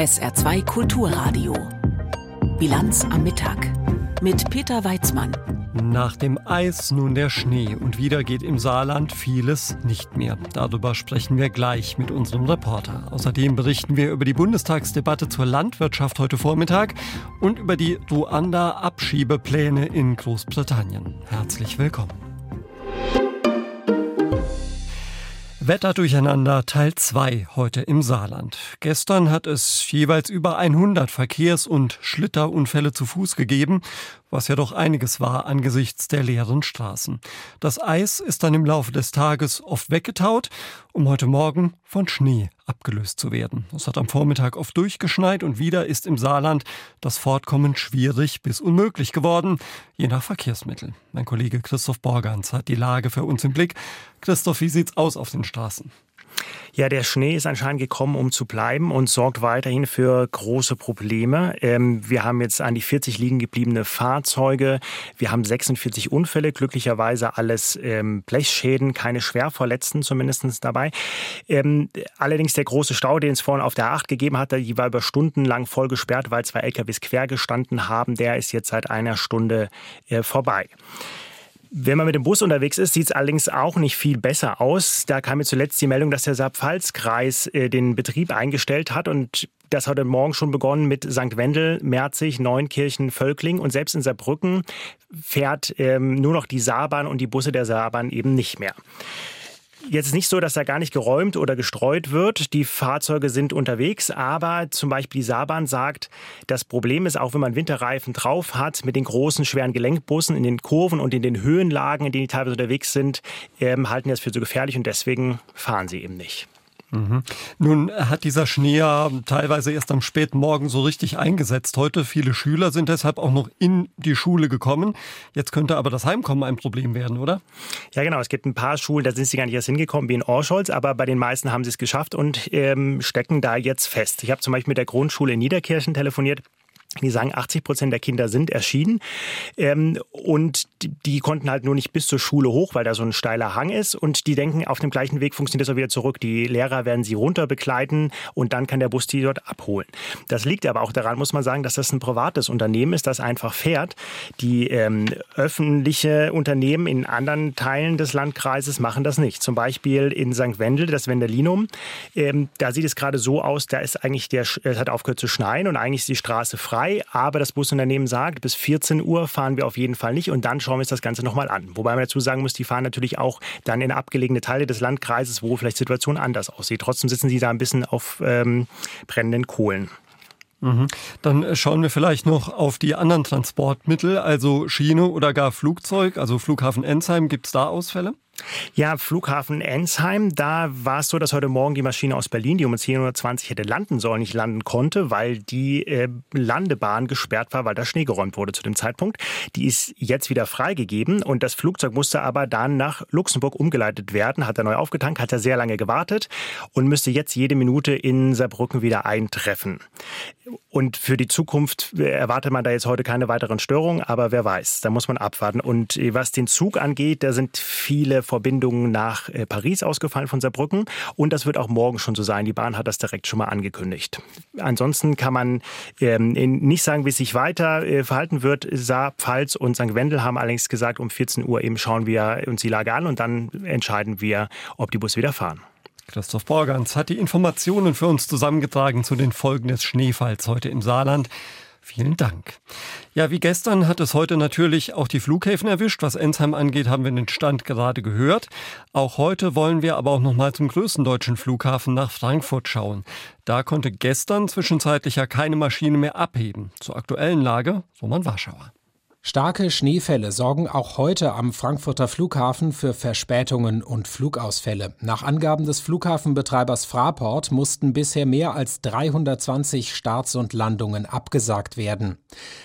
SR2 Kulturradio. Bilanz am Mittag mit Peter Weizmann. Nach dem Eis nun der Schnee und wieder geht im Saarland vieles nicht mehr. Darüber sprechen wir gleich mit unserem Reporter. Außerdem berichten wir über die Bundestagsdebatte zur Landwirtschaft heute Vormittag und über die Ruanda-Abschiebepläne in Großbritannien. Herzlich willkommen. Wetter durcheinander Teil 2 heute im Saarland. Gestern hat es jeweils über 100 Verkehrs- und Schlitterunfälle zu Fuß gegeben was ja doch einiges war angesichts der leeren Straßen. Das Eis ist dann im Laufe des Tages oft weggetaut, um heute Morgen von Schnee abgelöst zu werden. Es hat am Vormittag oft durchgeschneit und wieder ist im Saarland das Fortkommen schwierig bis unmöglich geworden, je nach Verkehrsmittel. Mein Kollege Christoph Borgans hat die Lage für uns im Blick. Christoph, wie sieht's aus auf den Straßen? Ja, der Schnee ist anscheinend gekommen, um zu bleiben und sorgt weiterhin für große Probleme. Ähm, wir haben jetzt an die 40 liegen gebliebene Fahrzeuge. Wir haben 46 Unfälle, glücklicherweise alles ähm, Blechschäden, keine Schwerverletzten zumindest dabei. Ähm, allerdings der große Stau, den es vorhin auf der 8 gegeben hat, die war über Stunden lang voll gesperrt, weil zwei LKWs quer gestanden haben. Der ist jetzt seit einer Stunde äh, vorbei. Wenn man mit dem Bus unterwegs ist, sieht es allerdings auch nicht viel besser aus. Da kam mir zuletzt die Meldung, dass der Saarpfalz-Kreis äh, den Betrieb eingestellt hat und das hat heute Morgen schon begonnen mit St. Wendel, Merzig, Neunkirchen, Völkling und selbst in Saarbrücken fährt ähm, nur noch die Saarbahn und die Busse der Saarbahn eben nicht mehr. Jetzt nicht so, dass da gar nicht geräumt oder gestreut wird. Die Fahrzeuge sind unterwegs, aber zum Beispiel die Saarbahn sagt, das Problem ist auch, wenn man Winterreifen drauf hat, mit den großen, schweren Gelenkbussen in den Kurven und in den Höhenlagen, in denen die teilweise unterwegs sind, ähm, halten das für so gefährlich und deswegen fahren sie eben nicht. Mhm. Nun hat dieser Schnee ja teilweise erst am späten Morgen so richtig eingesetzt. Heute viele Schüler sind deshalb auch noch in die Schule gekommen. Jetzt könnte aber das Heimkommen ein Problem werden, oder? Ja, genau. Es gibt ein paar Schulen, da sind sie gar nicht erst hingekommen, wie in Orscholz, aber bei den meisten haben sie es geschafft und ähm, stecken da jetzt fest. Ich habe zum Beispiel mit der Grundschule in Niederkirchen telefoniert. Die sagen, 80 Prozent der Kinder sind erschienen. Ähm, und die, konnten halt nur nicht bis zur Schule hoch, weil da so ein steiler Hang ist. Und die denken, auf dem gleichen Weg funktioniert das auch wieder zurück. Die Lehrer werden sie runter begleiten und dann kann der Bus die dort abholen. Das liegt aber auch daran, muss man sagen, dass das ein privates Unternehmen ist, das einfach fährt. Die ähm, öffentliche Unternehmen in anderen Teilen des Landkreises machen das nicht. Zum Beispiel in St. Wendel, das Wendelinum. Ähm, da sieht es gerade so aus, da ist eigentlich der, es hat aufgehört zu schneien und eigentlich ist die Straße frei aber das Busunternehmen sagt, bis 14 Uhr fahren wir auf jeden Fall nicht und dann schauen wir uns das Ganze nochmal an. Wobei man dazu sagen muss, die fahren natürlich auch dann in abgelegene Teile des Landkreises, wo vielleicht die Situation anders aussieht. Trotzdem sitzen sie da ein bisschen auf ähm, brennenden Kohlen. Mhm. Dann schauen wir vielleicht noch auf die anderen Transportmittel, also Schiene oder gar Flugzeug, also Flughafen Ensheim. Gibt es da Ausfälle? Ja, Flughafen Ensheim, da war es so, dass heute Morgen die Maschine aus Berlin, die um 10.20 Uhr hätte landen sollen, nicht landen konnte, weil die äh, Landebahn gesperrt war, weil da Schnee geräumt wurde zu dem Zeitpunkt. Die ist jetzt wieder freigegeben und das Flugzeug musste aber dann nach Luxemburg umgeleitet werden, hat er neu aufgetankt, hat er sehr lange gewartet und müsste jetzt jede Minute in Saarbrücken wieder eintreffen. Und für die Zukunft erwartet man da jetzt heute keine weiteren Störungen, aber wer weiß, da muss man abwarten. Und äh, was den Zug angeht, da sind viele Verbindungen nach äh, Paris ausgefallen von Saarbrücken und das wird auch morgen schon so sein. Die Bahn hat das direkt schon mal angekündigt. Ansonsten kann man ähm, nicht sagen, wie es sich weiter äh, verhalten wird. Saar, Pfalz und St. Wendel haben allerdings gesagt, um 14 Uhr eben schauen wir uns die Lage an und dann entscheiden wir, ob die Busse wieder fahren. Christoph Borgans hat die Informationen für uns zusammengetragen zu den Folgen des Schneefalls heute im Saarland. Vielen Dank. Ja, wie gestern hat es heute natürlich auch die Flughäfen erwischt. Was Ensheim angeht, haben wir den Stand gerade gehört. Auch heute wollen wir aber auch noch mal zum größten deutschen Flughafen nach Frankfurt schauen. Da konnte gestern zwischenzeitlich ja keine Maschine mehr abheben. Zur aktuellen Lage, Roman Warschauer. Starke Schneefälle sorgen auch heute am Frankfurter Flughafen für Verspätungen und Flugausfälle. Nach Angaben des Flughafenbetreibers Fraport mussten bisher mehr als 320 Starts und Landungen abgesagt werden.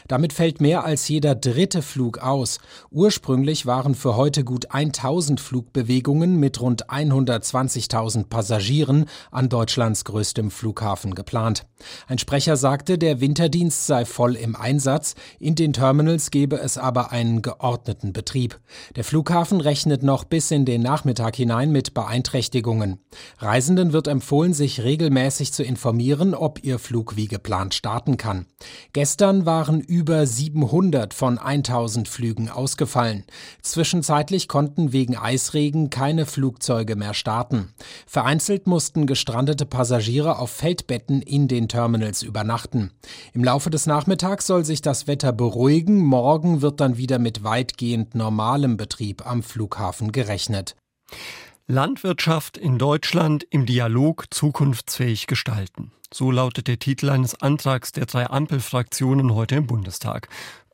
Damit fällt mehr als jeder dritte Flug aus. Ursprünglich waren für heute gut 1000 Flugbewegungen mit rund 120.000 Passagieren an Deutschlands größtem Flughafen geplant. Ein Sprecher sagte, der Winterdienst sei voll im Einsatz. In den Terminals gehe gebe es aber einen geordneten Betrieb. Der Flughafen rechnet noch bis in den Nachmittag hinein mit Beeinträchtigungen. Reisenden wird empfohlen, sich regelmäßig zu informieren, ob ihr Flug wie geplant starten kann. Gestern waren über 700 von 1000 Flügen ausgefallen. Zwischenzeitlich konnten wegen Eisregen keine Flugzeuge mehr starten. Vereinzelt mussten gestrandete Passagiere auf Feldbetten in den Terminals übernachten. Im Laufe des Nachmittags soll sich das Wetter beruhigen. Morgen wird dann wieder mit weitgehend normalem Betrieb am Flughafen gerechnet. Landwirtschaft in Deutschland im Dialog zukunftsfähig gestalten. So lautet der Titel eines Antrags der drei Ampelfraktionen heute im Bundestag.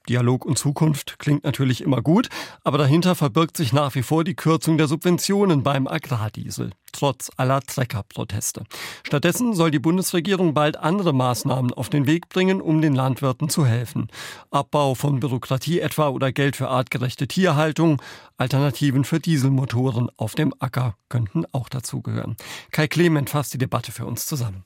Dialog und Zukunft klingt natürlich immer gut, aber dahinter verbirgt sich nach wie vor die Kürzung der Subventionen beim Agrardiesel, trotz aller Treckerproteste. Stattdessen soll die Bundesregierung bald andere Maßnahmen auf den Weg bringen, um den Landwirten zu helfen. Abbau von Bürokratie etwa oder Geld für artgerechte Tierhaltung, Alternativen für Dieselmotoren auf dem Acker könnten auch dazugehören. Kai Clement fasst die Debatte für uns zusammen.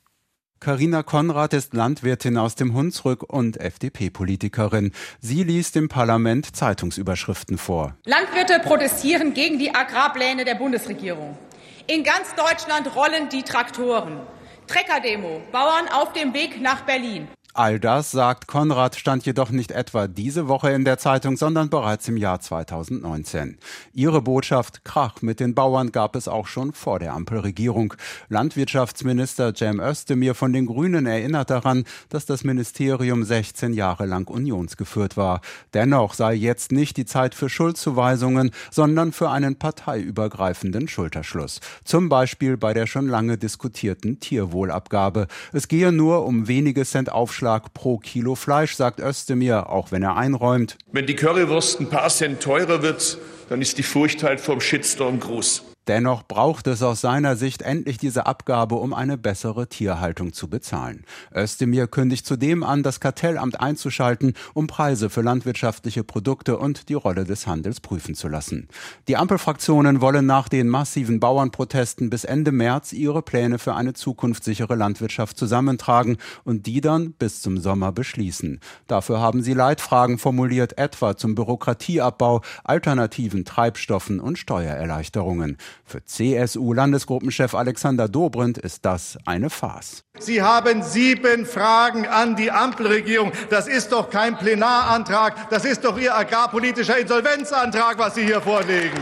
Carina Konrad ist Landwirtin aus dem Hunsrück und FDP-Politikerin. Sie liest im Parlament Zeitungsüberschriften vor. Landwirte protestieren gegen die Agrarpläne der Bundesregierung. In ganz Deutschland rollen die Traktoren. Treckerdemo, Bauern auf dem Weg nach Berlin. All das, sagt Konrad, stand jedoch nicht etwa diese Woche in der Zeitung, sondern bereits im Jahr 2019. Ihre Botschaft Krach mit den Bauern gab es auch schon vor der Ampelregierung. Landwirtschaftsminister Cem Özdemir von den Grünen erinnert daran, dass das Ministerium 16 Jahre lang unionsgeführt war. Dennoch sei jetzt nicht die Zeit für Schuldzuweisungen, sondern für einen parteiübergreifenden Schulterschluss. Zum Beispiel bei der schon lange diskutierten Tierwohlabgabe. Es gehe nur um wenige Cent Aufschlag Aufschlag pro Kilo Fleisch, sagt Özdemir, auch wenn er einräumt. Wenn die Currywurst ein paar Cent teurer wird, dann ist die Furcht halt vom Shitstorm groß. Dennoch braucht es aus seiner Sicht endlich diese Abgabe, um eine bessere Tierhaltung zu bezahlen. Özdemir kündigt zudem an, das Kartellamt einzuschalten, um Preise für landwirtschaftliche Produkte und die Rolle des Handels prüfen zu lassen. Die Ampelfraktionen wollen nach den massiven Bauernprotesten bis Ende März ihre Pläne für eine zukunftssichere Landwirtschaft zusammentragen und die dann bis zum Sommer beschließen. Dafür haben sie Leitfragen formuliert, etwa zum Bürokratieabbau, alternativen Treibstoffen und Steuererleichterungen. Für CSU-Landesgruppenchef Alexander Dobrindt ist das eine Farce. Sie haben sieben Fragen an die Ampelregierung. Das ist doch kein Plenarantrag, das ist doch Ihr agrarpolitischer Insolvenzantrag, was Sie hier vorlegen.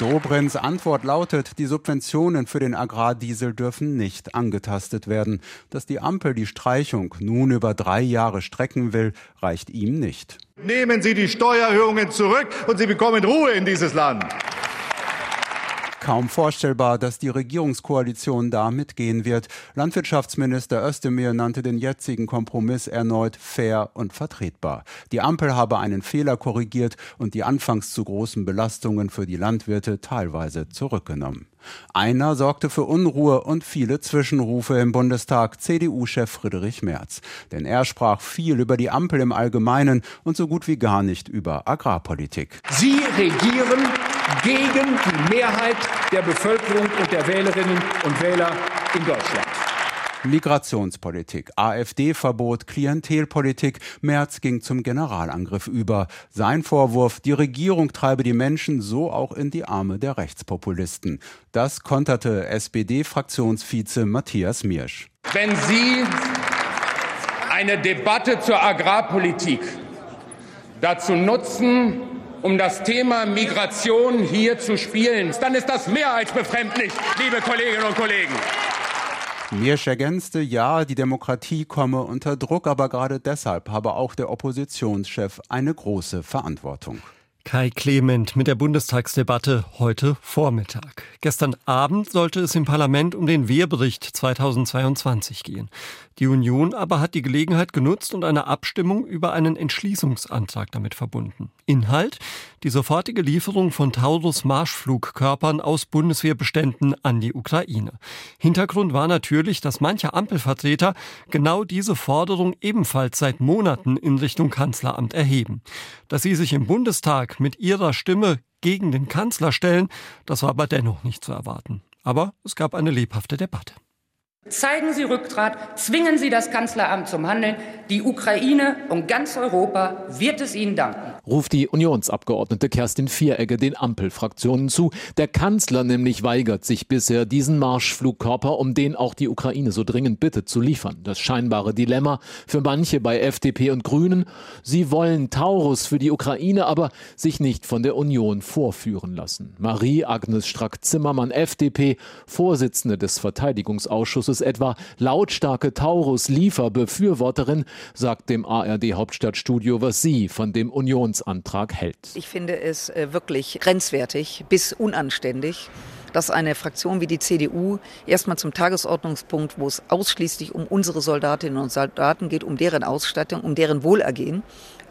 Dobrins Antwort lautet, die Subventionen für den Agrardiesel dürfen nicht angetastet werden. Dass die Ampel die Streichung nun über drei Jahre strecken will, reicht ihm nicht. Nehmen Sie die Steuererhöhungen zurück und Sie bekommen Ruhe in dieses Land. Kaum vorstellbar, dass die Regierungskoalition da mitgehen wird. Landwirtschaftsminister Özdemir nannte den jetzigen Kompromiss erneut fair und vertretbar. Die Ampel habe einen Fehler korrigiert und die anfangs zu großen Belastungen für die Landwirte teilweise zurückgenommen. Einer sorgte für Unruhe und viele Zwischenrufe im Bundestag, CDU-Chef Friedrich Merz. Denn er sprach viel über die Ampel im Allgemeinen und so gut wie gar nicht über Agrarpolitik. Sie regieren gegen die Mehrheit der Bevölkerung und der Wählerinnen und Wähler in Deutschland. Migrationspolitik, AfD-Verbot, Klientelpolitik. Merz ging zum Generalangriff über. Sein Vorwurf, die Regierung treibe die Menschen so auch in die Arme der Rechtspopulisten. Das konterte SPD-Fraktionsvize Matthias Miersch. Wenn Sie eine Debatte zur Agrarpolitik dazu nutzen, um das Thema Migration hier zu spielen, dann ist das mehr als befremdlich, liebe Kolleginnen und Kollegen. Miersch ergänzte, ja, die Demokratie komme unter Druck, aber gerade deshalb habe auch der Oppositionschef eine große Verantwortung. Kai Clement mit der Bundestagsdebatte heute Vormittag. Gestern Abend sollte es im Parlament um den Wehrbericht 2022 gehen. Die Union aber hat die Gelegenheit genutzt und eine Abstimmung über einen Entschließungsantrag damit verbunden. Inhalt? Die sofortige Lieferung von Taurus Marschflugkörpern aus Bundeswehrbeständen an die Ukraine. Hintergrund war natürlich, dass manche Ampelvertreter genau diese Forderung ebenfalls seit Monaten in Richtung Kanzleramt erheben. Dass sie sich im Bundestag mit ihrer Stimme gegen den Kanzler stellen, das war aber dennoch nicht zu erwarten. Aber es gab eine lebhafte Debatte. Zeigen Sie Rückgrat, zwingen Sie das Kanzleramt zum Handeln. Die Ukraine und ganz Europa wird es Ihnen danken. Ruft die Unionsabgeordnete Kerstin Vieregge den Ampelfraktionen zu. Der Kanzler nämlich weigert sich bisher, diesen Marschflugkörper, um den auch die Ukraine so dringend bittet, zu liefern. Das scheinbare Dilemma für manche bei FDP und Grünen. Sie wollen Taurus für die Ukraine, aber sich nicht von der Union vorführen lassen. Marie-Agnes Strack-Zimmermann, FDP, Vorsitzende des Verteidigungsausschusses, es etwa lautstarke Taurus-Lieferbefürworterin, sagt dem ARD-Hauptstadtstudio, was sie von dem Unionsantrag hält. Ich finde es äh, wirklich grenzwertig bis unanständig dass eine Fraktion wie die CDU erstmal zum Tagesordnungspunkt, wo es ausschließlich um unsere Soldatinnen und Soldaten geht, um deren Ausstattung, um deren Wohlergehen,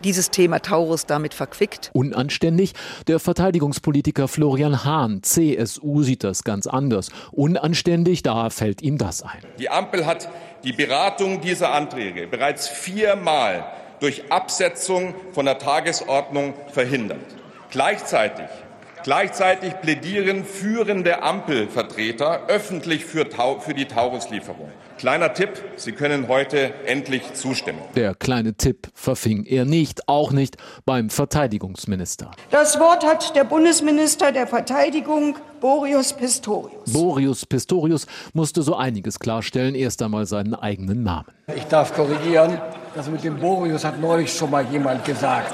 dieses Thema Taurus damit verquickt. Unanständig? Der Verteidigungspolitiker Florian Hahn, CSU, sieht das ganz anders. Unanständig, da fällt ihm das ein. Die Ampel hat die Beratung dieser Anträge bereits viermal durch Absetzung von der Tagesordnung verhindert. Gleichzeitig Gleichzeitig plädieren führende Ampelvertreter öffentlich für, für die Tauruslieferung. Kleiner Tipp, Sie können heute endlich zustimmen. Der kleine Tipp verfing er nicht, auch nicht beim Verteidigungsminister. Das Wort hat der Bundesminister der Verteidigung, Boris Pistorius. Boris Pistorius musste so einiges klarstellen, erst einmal seinen eigenen Namen. Ich darf korrigieren, das mit dem Boreus hat neulich schon mal jemand gesagt.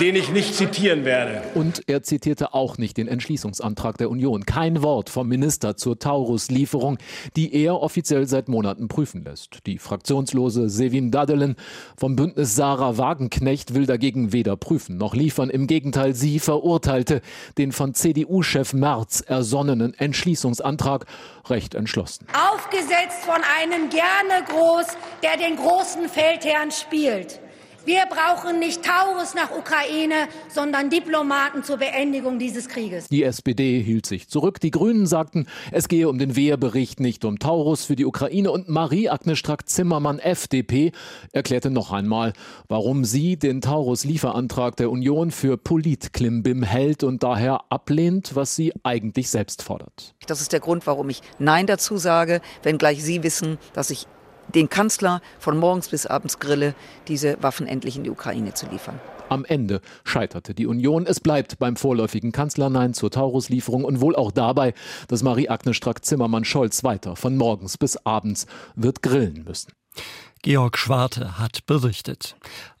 Den ich nicht zitieren werde. Und er zitierte auch nicht den Entschließungsantrag der Union. Kein Wort vom Minister zur Taurus-Lieferung, die er offiziell seit Monaten prüfen lässt. Die fraktionslose Sevin Dadelen vom Bündnis Sarah Wagenknecht will dagegen weder prüfen noch liefern. Im Gegenteil, sie verurteilte den von CDU-Chef Merz ersonnenen Entschließungsantrag recht entschlossen. Aufgesetzt von einem gerne groß, der den großen Feldherrn spielt. Wir brauchen nicht Taurus nach Ukraine, sondern Diplomaten zur Beendigung dieses Krieges. Die SPD hielt sich zurück. Die Grünen sagten, es gehe um den Wehrbericht, nicht um Taurus für die Ukraine. Und Marie-Agnes Strack-Zimmermann, FDP, erklärte noch einmal, warum sie den Taurus-Lieferantrag der Union für Politklimbim hält und daher ablehnt, was sie eigentlich selbst fordert. Das ist der Grund, warum ich Nein dazu sage, wenngleich Sie wissen, dass ich den Kanzler von morgens bis abends grille, diese Waffen endlich in die Ukraine zu liefern. Am Ende scheiterte die Union. Es bleibt beim vorläufigen Kanzlernein zur Taurus-Lieferung und wohl auch dabei, dass Marie-Agnes Strack-Zimmermann-Scholz weiter von morgens bis abends wird grillen müssen. Georg Schwarte hat berichtet.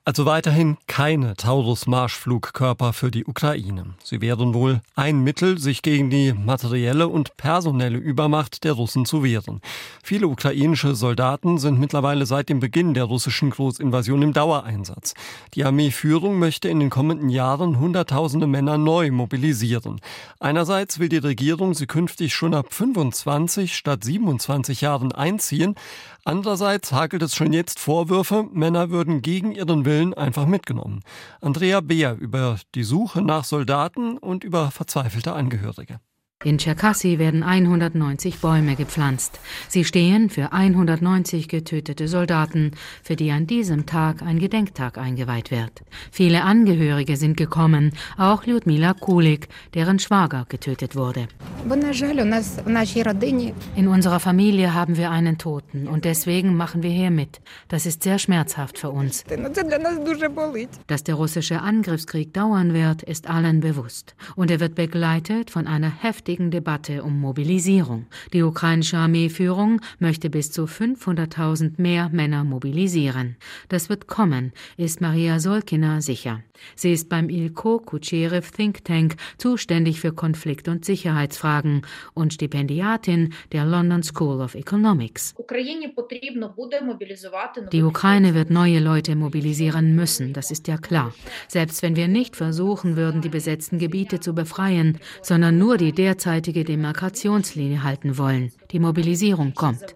Also weiterhin keine Taurus-Marschflugkörper für die Ukraine. Sie wären wohl ein Mittel, sich gegen die materielle und personelle Übermacht der Russen zu wehren. Viele ukrainische Soldaten sind mittlerweile seit dem Beginn der russischen Großinvasion im Dauereinsatz. Die Armeeführung möchte in den kommenden Jahren Hunderttausende Männer neu mobilisieren. Einerseits will die Regierung sie künftig schon ab 25 statt 27 Jahren einziehen. Andererseits hakelt es schon jetzt Vorwürfe, Männer würden gegen ihren Willen einfach mitgenommen. Andrea Beer über die Suche nach Soldaten und über verzweifelte Angehörige. In Tscherkassy werden 190 Bäume gepflanzt. Sie stehen für 190 getötete Soldaten, für die an diesem Tag ein Gedenktag eingeweiht wird. Viele Angehörige sind gekommen, auch Lyudmila Kulik, deren Schwager getötet wurde. In unserer Familie haben wir einen Toten und deswegen machen wir hier mit. Das ist sehr schmerzhaft für uns. Dass der russische Angriffskrieg dauern wird, ist allen bewusst. Und er wird begleitet von einer heftigen heftigen Debatte um Mobilisierung. Die ukrainische Armeeführung möchte bis zu 500.000 mehr Männer mobilisieren. Das wird kommen, ist Maria Solkina sicher. Sie ist beim Ilko Kucherev Think Tank zuständig für Konflikt- und Sicherheitsfragen und Stipendiatin der London School of Economics. Die Ukraine wird neue Leute mobilisieren müssen, das ist ja klar. Selbst wenn wir nicht versuchen würden, die besetzten Gebiete zu befreien, sondern nur die derzeitige Demarkationslinie halten wollen. Die Mobilisierung kommt.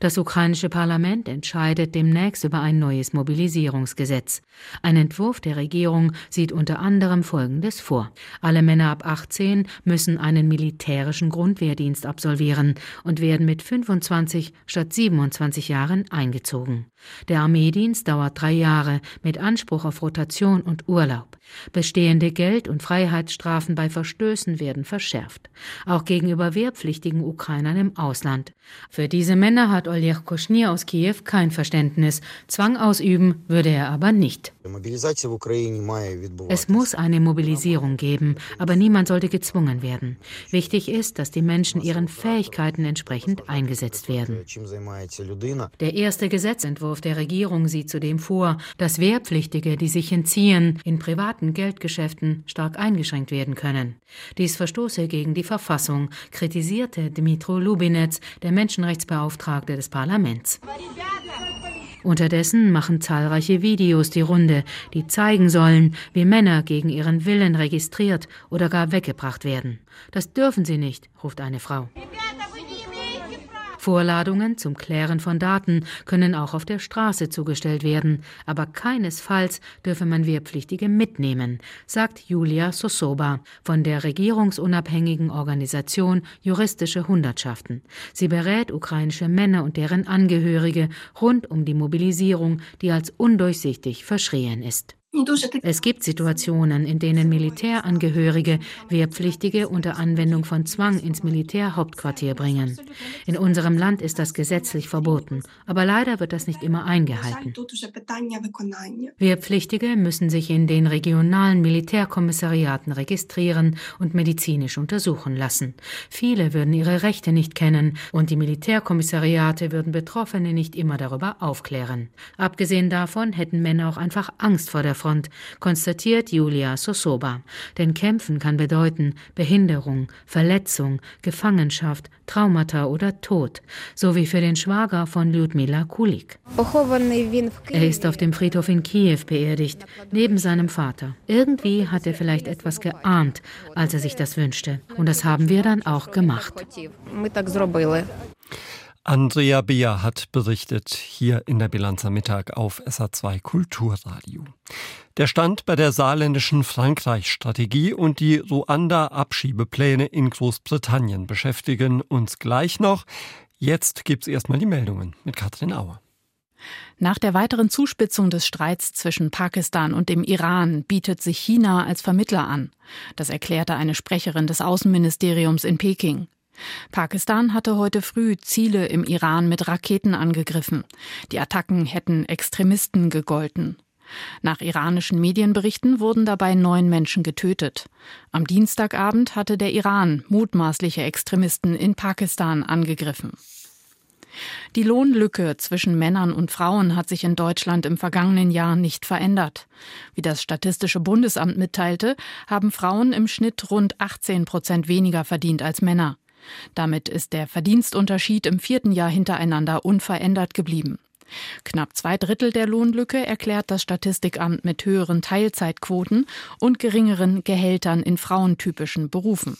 Das ukrainische Parlament entscheidet demnächst über ein neues Mobilisierungsgesetz. Gesetz. Ein Entwurf der Regierung sieht unter anderem Folgendes vor. Alle Männer ab 18 müssen einen militärischen Grundwehrdienst absolvieren und werden mit 25 statt 27 Jahren eingezogen. Der Armeedienst dauert drei Jahre mit Anspruch auf Rotation und Urlaub. Bestehende Geld- und Freiheitsstrafen bei Verstößen werden verschärft. Auch gegen gegenüber wehrpflichtigen Ukrainern im Ausland. Für diese Männer hat Oleg Koschnir aus Kiew kein Verständnis. Zwang ausüben würde er aber nicht. Es muss eine Mobilisierung geben, aber niemand sollte gezwungen werden. Wichtig ist, dass die Menschen ihren Fähigkeiten entsprechend eingesetzt werden. Der erste Gesetzentwurf der Regierung sieht zudem vor, dass Wehrpflichtige, die sich entziehen, in privaten Geldgeschäften stark eingeschränkt werden können. Dies verstoße gegen die Verfassung, kritisierte Dmitro Lubinetz, der Menschenrechtsbeauftragte des Parlaments. Unterdessen machen zahlreiche Videos die Runde, die zeigen sollen, wie Männer gegen ihren Willen registriert oder gar weggebracht werden. Das dürfen sie nicht, ruft eine Frau. Vorladungen zum Klären von Daten können auch auf der Straße zugestellt werden, aber keinesfalls dürfe man Wehrpflichtige mitnehmen, sagt Julia Sosoba von der regierungsunabhängigen Organisation Juristische Hundertschaften. Sie berät ukrainische Männer und deren Angehörige rund um die Mobilisierung, die als undurchsichtig verschrien ist. Es gibt Situationen, in denen Militärangehörige Wehrpflichtige unter Anwendung von Zwang ins Militärhauptquartier bringen. In unserem Land ist das gesetzlich verboten, aber leider wird das nicht immer eingehalten. Wehrpflichtige müssen sich in den regionalen Militärkommissariaten registrieren und medizinisch untersuchen lassen. Viele würden ihre Rechte nicht kennen und die Militärkommissariate würden Betroffene nicht immer darüber aufklären. Abgesehen davon hätten Männer auch einfach Angst vor der Front, konstatiert Julia Sosoba. Denn Kämpfen kann bedeuten Behinderung, Verletzung, Gefangenschaft, Traumata oder Tod, so wie für den Schwager von Lyudmila Kulik. Er ist auf dem Friedhof in Kiew beerdigt, neben seinem Vater. Irgendwie hat er vielleicht etwas geahnt, als er sich das wünschte. Und das haben wir dann auch gemacht. Andrea Beer hat berichtet hier in der Bilanz am Mittag auf SA2 Kulturradio. Der Stand bei der saarländischen Frankreich-Strategie und die Ruanda-Abschiebepläne in Großbritannien beschäftigen uns gleich noch. Jetzt gibt's erstmal die Meldungen mit Katrin Auer. Nach der weiteren Zuspitzung des Streits zwischen Pakistan und dem Iran bietet sich China als Vermittler an. Das erklärte eine Sprecherin des Außenministeriums in Peking. Pakistan hatte heute früh Ziele im Iran mit Raketen angegriffen. Die Attacken hätten Extremisten gegolten. Nach iranischen Medienberichten wurden dabei neun Menschen getötet. Am Dienstagabend hatte der Iran mutmaßliche Extremisten in Pakistan angegriffen. Die Lohnlücke zwischen Männern und Frauen hat sich in Deutschland im vergangenen Jahr nicht verändert. Wie das Statistische Bundesamt mitteilte, haben Frauen im Schnitt rund 18 Prozent weniger verdient als Männer. Damit ist der Verdienstunterschied im vierten Jahr hintereinander unverändert geblieben. Knapp zwei Drittel der Lohnlücke erklärt das Statistikamt mit höheren Teilzeitquoten und geringeren Gehältern in frauentypischen Berufen.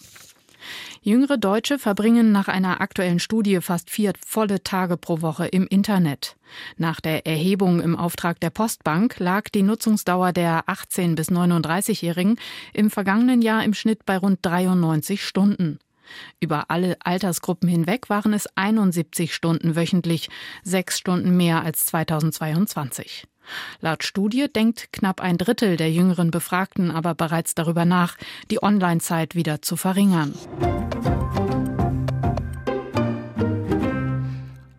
Jüngere Deutsche verbringen nach einer aktuellen Studie fast vier volle Tage pro Woche im Internet. Nach der Erhebung im Auftrag der Postbank lag die Nutzungsdauer der 18 bis 39-Jährigen im vergangenen Jahr im Schnitt bei rund 93 Stunden. Über alle Altersgruppen hinweg waren es 71 Stunden wöchentlich, sechs Stunden mehr als 2022. Laut Studie denkt knapp ein Drittel der jüngeren Befragten aber bereits darüber nach, die Online-Zeit wieder zu verringern.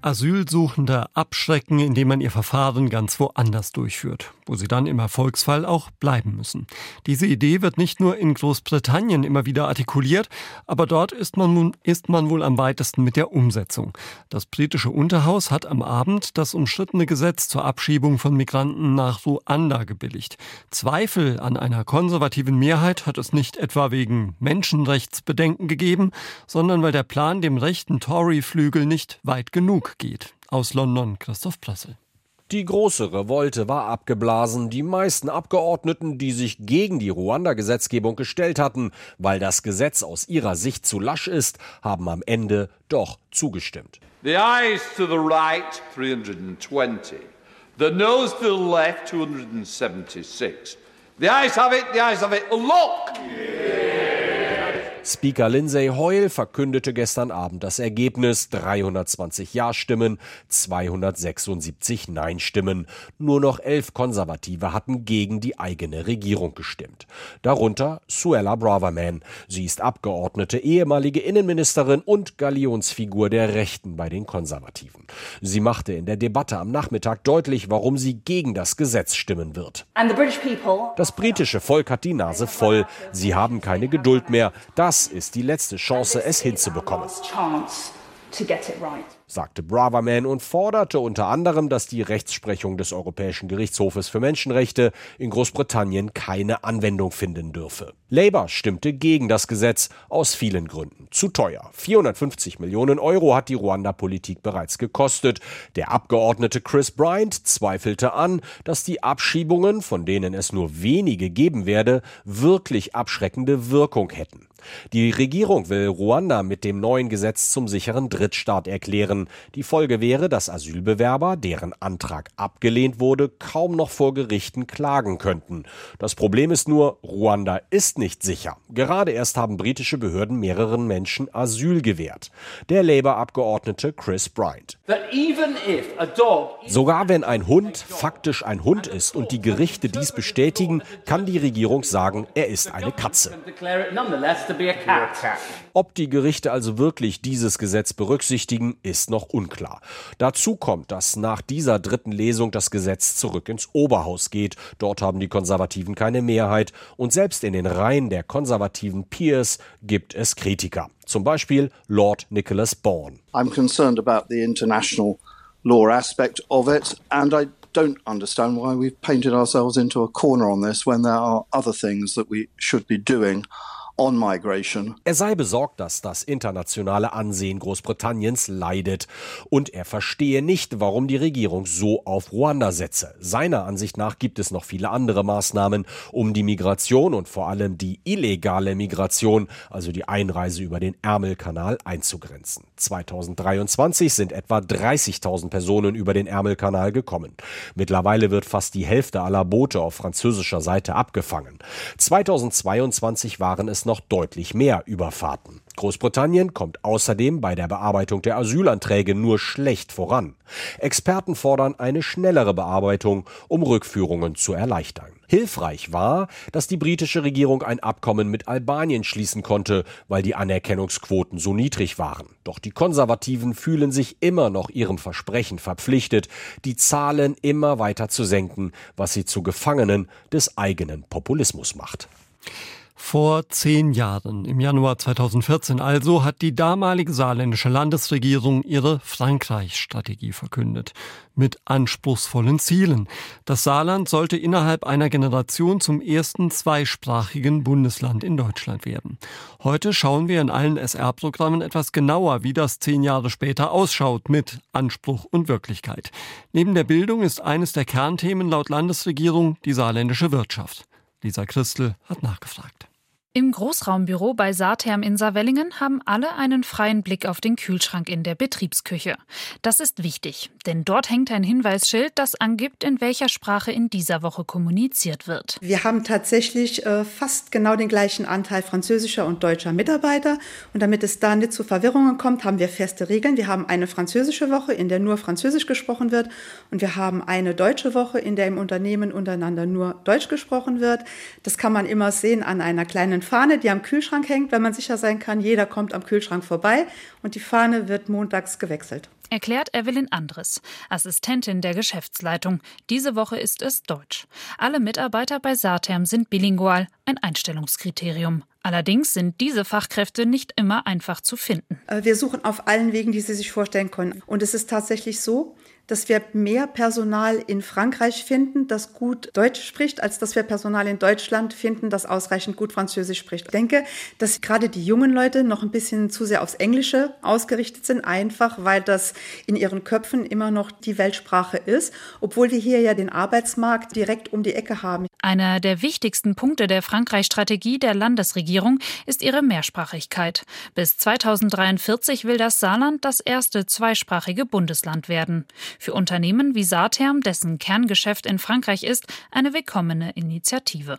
Asylsuchende abschrecken, indem man ihr Verfahren ganz woanders durchführt, wo sie dann im Erfolgsfall auch bleiben müssen. Diese Idee wird nicht nur in Großbritannien immer wieder artikuliert, aber dort ist man, ist man wohl am weitesten mit der Umsetzung. Das britische Unterhaus hat am Abend das umstrittene Gesetz zur Abschiebung von Migranten nach Ruanda gebilligt. Zweifel an einer konservativen Mehrheit hat es nicht etwa wegen Menschenrechtsbedenken gegeben, sondern weil der Plan dem rechten Tory-Flügel nicht weit genug geht. Aus London Christoph Plassel. Die große Revolte war abgeblasen. Die meisten Abgeordneten, die sich gegen die Ruanda-Gesetzgebung gestellt hatten, weil das Gesetz aus ihrer Sicht zu lasch ist, haben am Ende doch zugestimmt. The eyes to the right 320. The nose to the left 276. The eyes have it, the eyes have it. Look! Speaker Lindsay Hoyle verkündete gestern Abend das Ergebnis 320 Ja-Stimmen, 276 Nein-Stimmen. Nur noch elf Konservative hatten gegen die eigene Regierung gestimmt. Darunter Suella Braverman. Sie ist Abgeordnete, ehemalige Innenministerin und Galionsfigur der Rechten bei den Konservativen. Sie machte in der Debatte am Nachmittag deutlich, warum sie gegen das Gesetz stimmen wird. Das britische Volk hat die Nase voll. Sie haben keine Geduld mehr. Das das ist die letzte Chance, es hinzubekommen sagte Braverman und forderte unter anderem, dass die Rechtsprechung des Europäischen Gerichtshofes für Menschenrechte in Großbritannien keine Anwendung finden dürfe. Labour stimmte gegen das Gesetz aus vielen Gründen. Zu teuer. 450 Millionen Euro hat die Ruanda-Politik bereits gekostet. Der Abgeordnete Chris Bryant zweifelte an, dass die Abschiebungen, von denen es nur wenige geben werde, wirklich abschreckende Wirkung hätten. Die Regierung will Ruanda mit dem neuen Gesetz zum sicheren Drittstaat erklären. Die Folge wäre, dass Asylbewerber, deren Antrag abgelehnt wurde, kaum noch vor Gerichten klagen könnten. Das Problem ist nur, Ruanda ist nicht sicher. Gerade erst haben britische Behörden mehreren Menschen Asyl gewährt. Der Labour-Abgeordnete Chris Bryant. Sogar wenn ein Hund faktisch ein Hund ist und die Gerichte dies bestätigen, kann die Regierung sagen, er ist eine Katze. Ob die Gerichte also wirklich dieses Gesetz berücksichtigen, ist noch unklar. Dazu kommt, dass nach dieser dritten Lesung das Gesetz zurück ins Oberhaus geht. Dort haben die Konservativen keine Mehrheit und selbst in den Reihen der konservativen Peers gibt es Kritiker. Zum Beispiel Lord Nicholas Bourne. I'm concerned about the international law aspect of it and I don't understand why we've painted ourselves into a corner on this when there are other things that we should be doing. Er sei besorgt, dass das internationale Ansehen Großbritanniens leidet und er verstehe nicht, warum die Regierung so auf Ruanda setze. Seiner Ansicht nach gibt es noch viele andere Maßnahmen, um die Migration und vor allem die illegale Migration, also die Einreise über den Ärmelkanal einzugrenzen. 2023 sind etwa 30.000 Personen über den Ärmelkanal gekommen. Mittlerweile wird fast die Hälfte aller Boote auf französischer Seite abgefangen. 2022 waren es noch deutlich mehr Überfahrten. Großbritannien kommt außerdem bei der Bearbeitung der Asylanträge nur schlecht voran. Experten fordern eine schnellere Bearbeitung, um Rückführungen zu erleichtern. Hilfreich war, dass die britische Regierung ein Abkommen mit Albanien schließen konnte, weil die Anerkennungsquoten so niedrig waren. Doch die Konservativen fühlen sich immer noch ihrem Versprechen verpflichtet, die Zahlen immer weiter zu senken, was sie zu Gefangenen des eigenen Populismus macht. Vor zehn Jahren, im Januar 2014 also, hat die damalige saarländische Landesregierung ihre Frankreich-Strategie verkündet. Mit anspruchsvollen Zielen. Das Saarland sollte innerhalb einer Generation zum ersten zweisprachigen Bundesland in Deutschland werden. Heute schauen wir in allen SR-Programmen etwas genauer, wie das zehn Jahre später ausschaut mit Anspruch und Wirklichkeit. Neben der Bildung ist eines der Kernthemen laut Landesregierung die saarländische Wirtschaft. Lisa Christel hat nachgefragt. Im Großraumbüro bei Saatherm in Saarwellingen haben alle einen freien Blick auf den Kühlschrank in der Betriebsküche. Das ist wichtig, denn dort hängt ein Hinweisschild, das angibt, in welcher Sprache in dieser Woche kommuniziert wird. Wir haben tatsächlich äh, fast genau den gleichen Anteil französischer und deutscher Mitarbeiter. Und damit es da nicht zu Verwirrungen kommt, haben wir feste Regeln. Wir haben eine französische Woche, in der nur Französisch gesprochen wird. Und wir haben eine deutsche Woche, in der im Unternehmen untereinander nur Deutsch gesprochen wird. Das kann man immer sehen an einer kleinen Fahne, die am Kühlschrank hängt, wenn man sicher sein kann, jeder kommt am Kühlschrank vorbei und die Fahne wird montags gewechselt. Erklärt Evelyn Andres, Assistentin der Geschäftsleitung. Diese Woche ist es Deutsch. Alle Mitarbeiter bei Saterm sind bilingual, ein Einstellungskriterium. Allerdings sind diese Fachkräfte nicht immer einfach zu finden. Äh, wir suchen auf allen Wegen, die Sie sich vorstellen können. Und es ist tatsächlich so, dass wir mehr Personal in Frankreich finden, das gut Deutsch spricht, als dass wir Personal in Deutschland finden, das ausreichend gut Französisch spricht. Ich denke, dass gerade die jungen Leute noch ein bisschen zu sehr aufs Englische ausgerichtet sind, einfach weil das in ihren Köpfen immer noch die Weltsprache ist, obwohl wir hier ja den Arbeitsmarkt direkt um die Ecke haben. Einer der wichtigsten Punkte der Frankreich-Strategie der Landesregierung ist ihre Mehrsprachigkeit. Bis 2043 will das Saarland das erste zweisprachige Bundesland werden. Für Unternehmen wie Saterm, dessen Kerngeschäft in Frankreich ist, eine willkommene Initiative.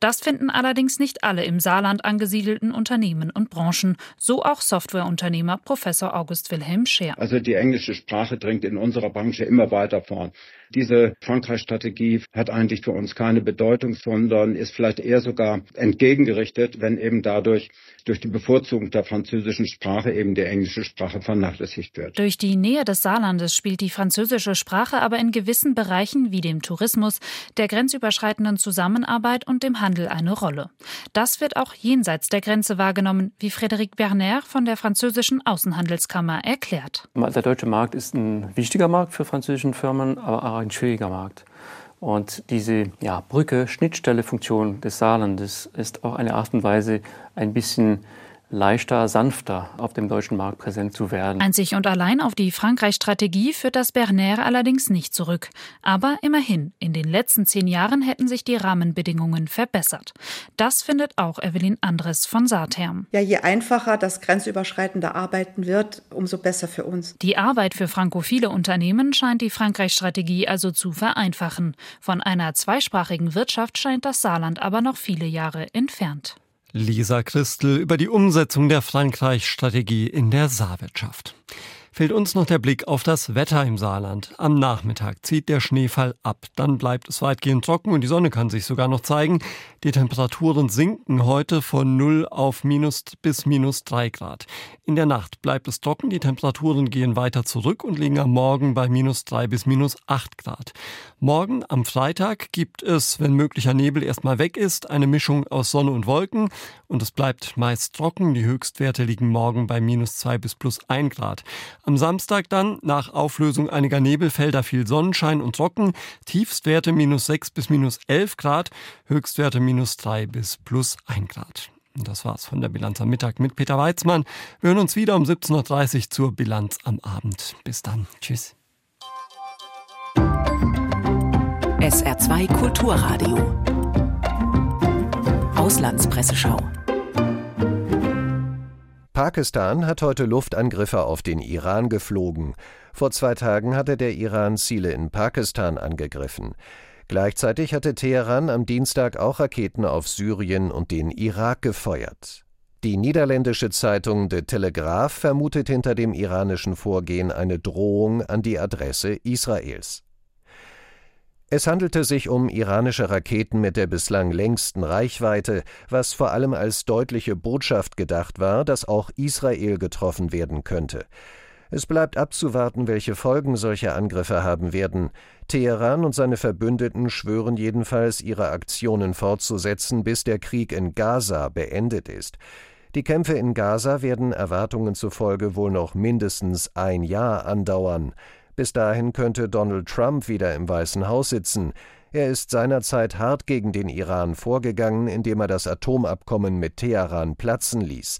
Das finden allerdings nicht alle im Saarland angesiedelten Unternehmen und Branchen, so auch Softwareunternehmer Professor August Wilhelm Scher. Also die englische Sprache dringt in unserer Branche immer weiter vorn. Diese Frankreich-Strategie hat eigentlich für uns keine Bedeutung, sondern ist vielleicht eher sogar entgegengerichtet, wenn eben dadurch durch die Bevorzugung der französischen Sprache eben die englische Sprache vernachlässigt wird. Durch die Nähe des Saarlandes spielt die französische Sprache aber in gewissen Bereichen wie dem Tourismus, der grenzüberschreitenden Zusammenarbeit und dem Handel eine Rolle. Das wird auch jenseits der Grenze wahrgenommen, wie Frédéric Berner von der französischen Außenhandelskammer erklärt. Der deutsche Markt ist ein wichtiger Markt für französische Firmen, aber auch ein schwieriger Markt. Und diese ja, Brücke, Schnittstellefunktion des Saarlandes ist auch eine Art und Weise, ein bisschen leichter, sanfter auf dem deutschen Markt präsent zu werden. Einzig und allein auf die Frankreich-Strategie führt das Berner allerdings nicht zurück. Aber immerhin, in den letzten zehn Jahren hätten sich die Rahmenbedingungen verbessert. Das findet auch Evelyn Andres von Saatherm. Ja, je einfacher das grenzüberschreitende Arbeiten wird, umso besser für uns. Die Arbeit für frankophile Unternehmen scheint die Frankreich-Strategie also zu vereinfachen. Von einer zweisprachigen Wirtschaft scheint das Saarland aber noch viele Jahre entfernt. Lisa Christel über die Umsetzung der Frankreich-Strategie in der Saarwirtschaft fehlt uns noch der Blick auf das Wetter im Saarland. Am Nachmittag zieht der Schneefall ab, dann bleibt es weitgehend trocken und die Sonne kann sich sogar noch zeigen. Die Temperaturen sinken heute von 0 auf minus bis minus 3 Grad. In der Nacht bleibt es trocken, die Temperaturen gehen weiter zurück und liegen am Morgen bei minus 3 bis minus 8 Grad. Morgen am Freitag gibt es, wenn möglicher Nebel erstmal weg ist, eine Mischung aus Sonne und Wolken und es bleibt meist trocken. Die Höchstwerte liegen morgen bei minus 2 bis plus 1 Grad. Am Samstag dann, nach Auflösung einiger Nebelfelder, viel Sonnenschein und trocken. Tiefstwerte minus 6 bis minus 11 Grad, Höchstwerte minus 3 bis plus 1 Grad. Und das war's von der Bilanz am Mittag mit Peter Weizmann. Wir hören uns wieder um 17.30 Uhr zur Bilanz am Abend. Bis dann. Tschüss. SR2 Kulturradio. Auslandspresseschau. Pakistan hat heute Luftangriffe auf den Iran geflogen. Vor zwei Tagen hatte der Iran Ziele in Pakistan angegriffen. Gleichzeitig hatte Teheran am Dienstag auch Raketen auf Syrien und den Irak gefeuert. Die niederländische Zeitung De Telegraaf vermutet hinter dem iranischen Vorgehen eine Drohung an die Adresse Israels. Es handelte sich um iranische Raketen mit der bislang längsten Reichweite, was vor allem als deutliche Botschaft gedacht war, dass auch Israel getroffen werden könnte. Es bleibt abzuwarten, welche Folgen solche Angriffe haben werden. Teheran und seine Verbündeten schwören jedenfalls, ihre Aktionen fortzusetzen, bis der Krieg in Gaza beendet ist. Die Kämpfe in Gaza werden Erwartungen zufolge wohl noch mindestens ein Jahr andauern. Bis dahin könnte Donald Trump wieder im Weißen Haus sitzen. Er ist seinerzeit hart gegen den Iran vorgegangen, indem er das Atomabkommen mit Teheran platzen ließ.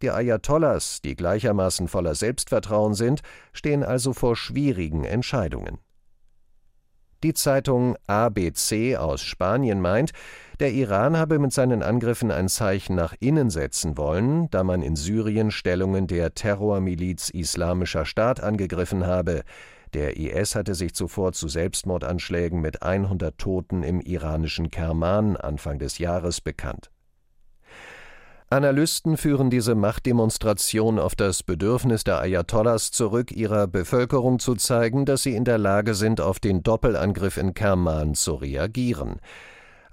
Die Ayatollahs, die gleichermaßen voller Selbstvertrauen sind, stehen also vor schwierigen Entscheidungen. Die Zeitung ABC aus Spanien meint, der Iran habe mit seinen Angriffen ein Zeichen nach innen setzen wollen, da man in Syrien Stellungen der Terrormiliz Islamischer Staat angegriffen habe. Der IS hatte sich zuvor zu Selbstmordanschlägen mit 100 Toten im iranischen Kerman Anfang des Jahres bekannt. Analysten führen diese Machtdemonstration auf das Bedürfnis der Ayatollahs zurück, ihrer Bevölkerung zu zeigen, dass sie in der Lage sind, auf den Doppelangriff in Kerman zu reagieren.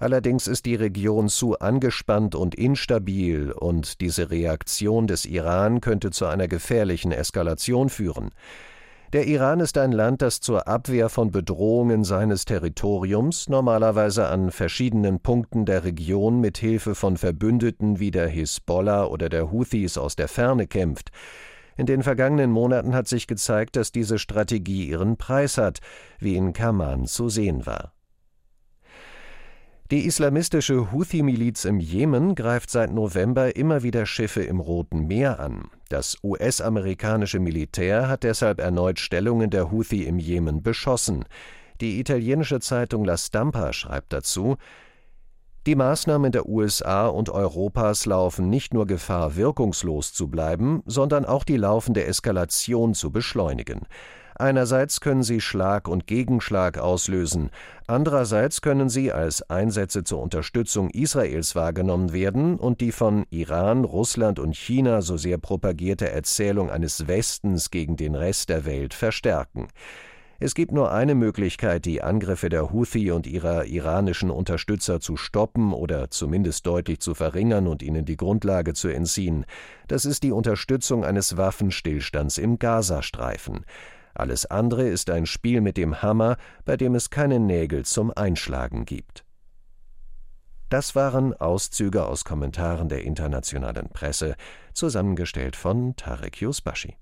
Allerdings ist die Region zu angespannt und instabil, und diese Reaktion des Iran könnte zu einer gefährlichen Eskalation führen. Der Iran ist ein Land, das zur Abwehr von Bedrohungen seines Territoriums normalerweise an verschiedenen Punkten der Region mit Hilfe von Verbündeten wie der Hisbollah oder der Houthis aus der Ferne kämpft. In den vergangenen Monaten hat sich gezeigt, dass diese Strategie ihren Preis hat, wie in Kaman zu sehen war. Die islamistische Houthi-Miliz im Jemen greift seit November immer wieder Schiffe im Roten Meer an. Das US-amerikanische Militär hat deshalb erneut Stellungen der Houthi im Jemen beschossen. Die italienische Zeitung La Stampa schreibt dazu, Die Maßnahmen der USA und Europas laufen nicht nur Gefahr, wirkungslos zu bleiben, sondern auch die laufende Eskalation zu beschleunigen. Einerseits können sie Schlag und Gegenschlag auslösen, andererseits können sie als Einsätze zur Unterstützung Israels wahrgenommen werden und die von Iran, Russland und China so sehr propagierte Erzählung eines Westens gegen den Rest der Welt verstärken. Es gibt nur eine Möglichkeit, die Angriffe der Houthi und ihrer iranischen Unterstützer zu stoppen oder zumindest deutlich zu verringern und ihnen die Grundlage zu entziehen. Das ist die Unterstützung eines Waffenstillstands im Gazastreifen. Alles andere ist ein Spiel mit dem Hammer, bei dem es keine Nägel zum Einschlagen gibt. Das waren Auszüge aus Kommentaren der internationalen Presse, zusammengestellt von Tarek Yusbashi.